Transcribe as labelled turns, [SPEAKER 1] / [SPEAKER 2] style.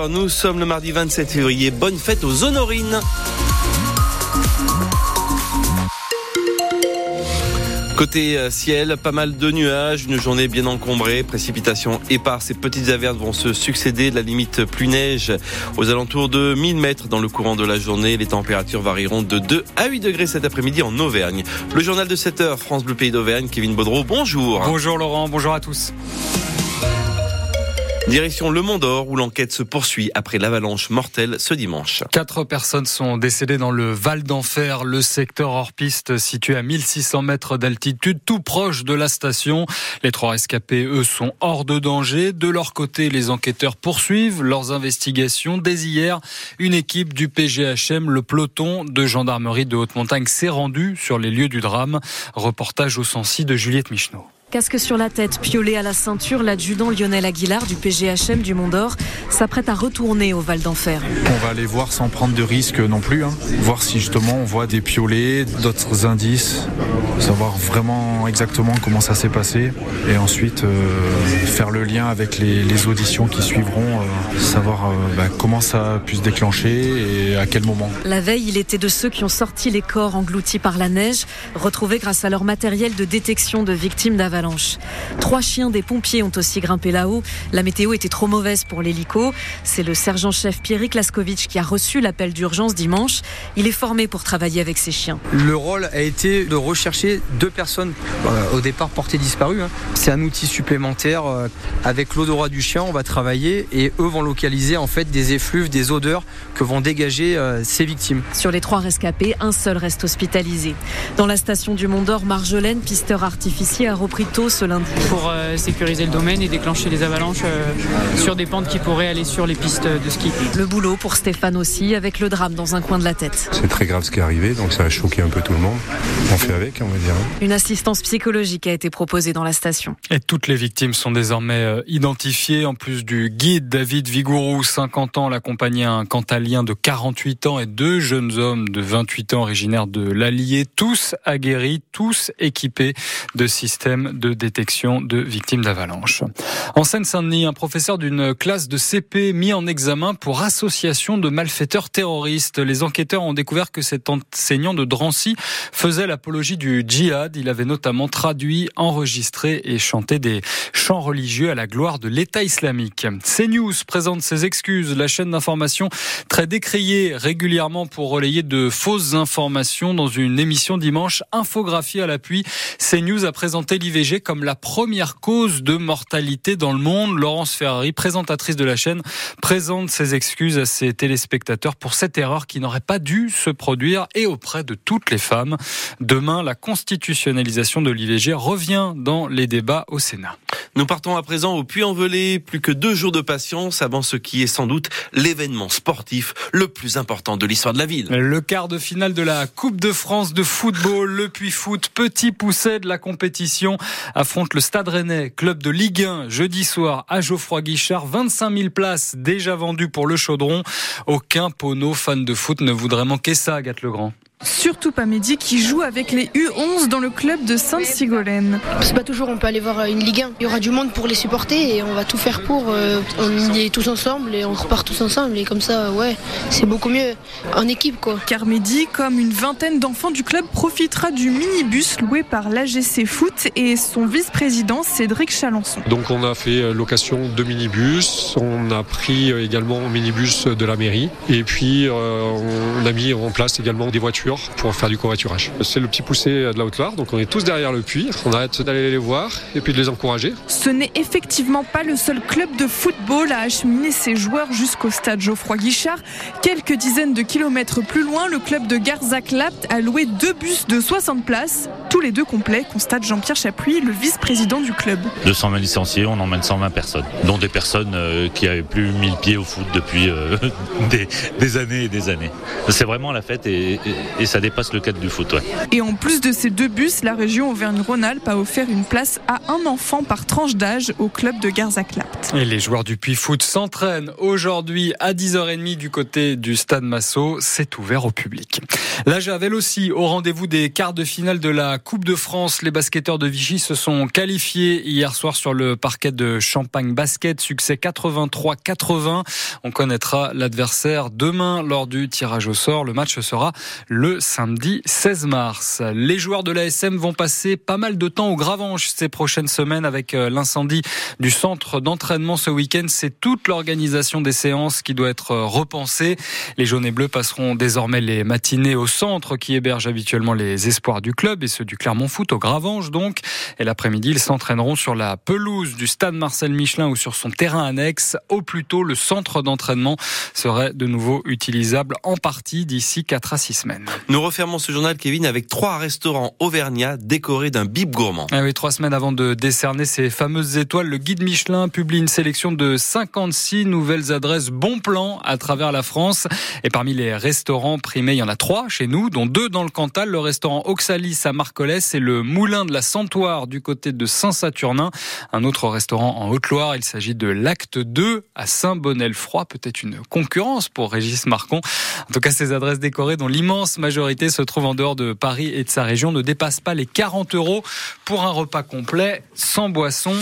[SPEAKER 1] 7h, nous sommes le mardi 27 février. Bonne fête aux honorines. Côté euh, ciel, pas mal de nuages, une journée bien encombrée, précipitations éparses et petites averses vont se succéder. La limite plus neige aux alentours de 1000 mètres dans le courant de la journée. Les températures varieront de 2 à 8 degrés cet après-midi en Auvergne. Le journal de 7 h France Bleu Pays d'Auvergne, Kevin Baudreau, bonjour.
[SPEAKER 2] Bonjour Laurent, bonjour à tous.
[SPEAKER 1] Direction Le Mont d'Or où l'enquête se poursuit après l'avalanche mortelle ce dimanche.
[SPEAKER 2] Quatre personnes sont décédées dans le Val d'Enfer, le secteur hors piste situé à 1600 mètres d'altitude, tout proche de la station. Les trois rescapés, eux, sont hors de danger. De leur côté, les enquêteurs poursuivent leurs investigations. Dès hier, une équipe du PGHM, le peloton de gendarmerie de haute montagne, s'est rendue sur les lieux du drame. Reportage au sensi de Juliette Michneau.
[SPEAKER 3] Casque sur la tête, piolet à la ceinture, l'adjudant Lionel Aguilar du PGHM du Mont d'Or s'apprête à retourner au Val d'Enfer.
[SPEAKER 4] On va aller voir sans prendre de risques non plus, hein. voir si justement on voit des piolets, d'autres indices, savoir vraiment exactement comment ça s'est passé et ensuite euh, faire le lien avec les, auditions qui suivront, euh, savoir euh, bah, comment ça a pu se déclencher et à quel moment.
[SPEAKER 3] La veille, il était de ceux qui ont sorti les corps engloutis par la neige, retrouvés grâce à leur matériel de détection de victimes d'avalanche. Trois chiens des pompiers ont aussi grimpé là-haut. La météo était trop mauvaise pour l'hélico. C'est le sergent-chef Pierrick Laskovic qui a reçu l'appel d'urgence dimanche. Il est formé pour travailler avec ces chiens.
[SPEAKER 5] Le rôle a été de rechercher deux personnes euh, au départ portées disparues. Hein. C'est un outil supplémentaire. Euh, avec l'odorat du chien, on va travailler et eux vont localiser en fait des effluves, des odeurs que vont dégager euh, ces victimes.
[SPEAKER 3] Sur les trois rescapés, un seul reste hospitalisé. Dans la station du Mont d'Or, Marjolaine, pisteur artificier, a repris ce lundi.
[SPEAKER 6] Pour euh, sécuriser le domaine et déclencher les avalanches euh, sur des pentes qui pourraient aller sur les pistes de ski.
[SPEAKER 3] Le boulot pour Stéphane aussi, avec le drame dans un coin de la tête.
[SPEAKER 7] C'est très grave ce qui est arrivé, donc ça a choqué un peu tout le monde. On fait avec, on va dire.
[SPEAKER 3] Une assistance psychologique a été proposée dans la station.
[SPEAKER 2] Et toutes les victimes sont désormais euh, identifiées. En plus du guide David Vigourou, 50 ans, l'accompagnait un cantalien de 48 ans et deux jeunes hommes de 28 ans originaires de l'Allier, tous aguerris, tous équipés de systèmes de détection de victimes d'avalanche. En Seine-Saint-Denis, un professeur d'une classe de CP mis en examen pour association de malfaiteurs terroristes. Les enquêteurs ont découvert que cet enseignant de Drancy faisait l'apologie du djihad. Il avait notamment traduit, enregistré et chanté des chants religieux à la gloire de l'État islamique. CNews présente ses excuses. La chaîne d'information très décriée régulièrement pour relayer de fausses informations dans une émission dimanche infographie à l'appui. CNews a présenté l'IVG comme la première cause de mortalité dans le monde. Laurence Ferrari, présentatrice de la chaîne, présente ses excuses à ses téléspectateurs pour cette erreur qui n'aurait pas dû se produire et auprès de toutes les femmes. Demain, la constitutionnalisation de l'IVG revient dans les débats au Sénat.
[SPEAKER 1] Nous partons à présent au Puy-en-Velay. Plus que deux jours de patience avant ce qui est sans doute l'événement sportif le plus important de l'histoire de la ville.
[SPEAKER 2] Le quart de finale de la Coupe de France de football, le Puy-Foot, petit pousset de la compétition, affronte le Stade Rennais, club de Ligue 1, jeudi soir à Geoffroy-Guichard. 25 000 places déjà vendues pour le chaudron. Aucun pono fan de foot ne voudrait manquer ça, Agathe Legrand.
[SPEAKER 8] Surtout pas Mehdi qui joue avec les U11 dans le club de Sainte-Sigolène.
[SPEAKER 9] C'est pas toujours, on peut aller voir une Ligue 1. Il y aura du monde pour les supporter et on va tout faire pour. Euh, on y est tous ensemble et on repart tous ensemble et comme ça, ouais, c'est beaucoup mieux en équipe quoi.
[SPEAKER 8] Car Mehdi, comme une vingtaine d'enfants du club, profitera du minibus loué par l'AGC Foot et son vice-président Cédric Chalençon.
[SPEAKER 10] Donc on a fait euh, location de minibus, on a pris euh, également un minibus de la mairie et puis on a mis en place également des voitures pour faire du covoiturage. C'est le petit poussé de la Haute-Loire, donc on est tous derrière le puits. On arrête d'aller les voir et puis de les encourager.
[SPEAKER 8] Ce n'est effectivement pas le seul club de football à acheminer ses joueurs jusqu'au stade Geoffroy Guichard. Quelques dizaines de kilomètres plus loin, le club de Garzac-Lapt a loué deux bus de 60 places, tous les deux complets, constate Jean-Pierre Chapuis, le vice-président du club.
[SPEAKER 11] 220 licenciés, on emmène 120 personnes, dont des personnes euh, qui avaient plus mis le pied au foot depuis euh, des, années et des années. C'est vraiment la fête et, et ça dépasse le cadre du foot.
[SPEAKER 8] Et en plus de ces deux bus, la région Auvergne-Rhône-Alpes a offert une place à un enfant par tranche d'âge au club de Garzac-Lapt.
[SPEAKER 2] Et les joueurs du Puy Foot s'entraînent aujourd'hui à 10h30 du côté du stade Massot. C'est ouvert au public. La Javel aussi au rendez-vous des quarts de finale de la Coupe de France, les basketteurs de Vichy se sont qualifiés hier soir sur le parquet de Champagne Basket. Succès 83-80. On connaîtra l'adversaire demain lors du tirage au sort. Le match sera le samedi 16 mars. Les joueurs de l'ASM vont passer pas mal de temps au Gravanche ces prochaines semaines avec euh, l'incendie du centre d'entraînement ce week-end. C'est toute l'organisation des séances qui doit être repensée. Les jaunes et bleus passeront désormais les matinées au centre qui héberge habituellement les espoirs du club et ceux du Clermont Foot au Gravange donc. Et l'après-midi, ils s'entraîneront sur la pelouse du stade Marcel Michelin ou sur son terrain annexe. Au plus tôt, le centre d'entraînement serait de nouveau utilisable en partie d'ici 4 à 6 semaines.
[SPEAKER 1] Nous refermons ce journal, Kevin, avec trois restaurants auvergnats décorés d'un bib gourmand.
[SPEAKER 2] Ah oui, trois semaines avant de décerner ces fameuses étoiles, le guide Michelin publie une sélection de 56 nouvelles adresses bon plan à travers la France. Et parmi les restaurants primés, il y en a trois chez nous, dont deux dans le Cantal, le restaurant Oxalis à Et le Moulin de la Santoire du côté de Saint-Saturnin. Un autre restaurant en Haute-Loire, il s'agit de l'Acte 2 à Saint-Bonnet-le-Froid, peut-être une concurrence pour Régis Marcon. En tout cas, ces adresses décorées dont l'immense majorité se trouve en dehors de Paris et de sa région ne dépassent pas les 40 euros pour un repas complet sans boisson